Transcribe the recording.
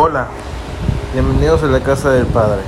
Hola, bienvenidos a la casa del Padre.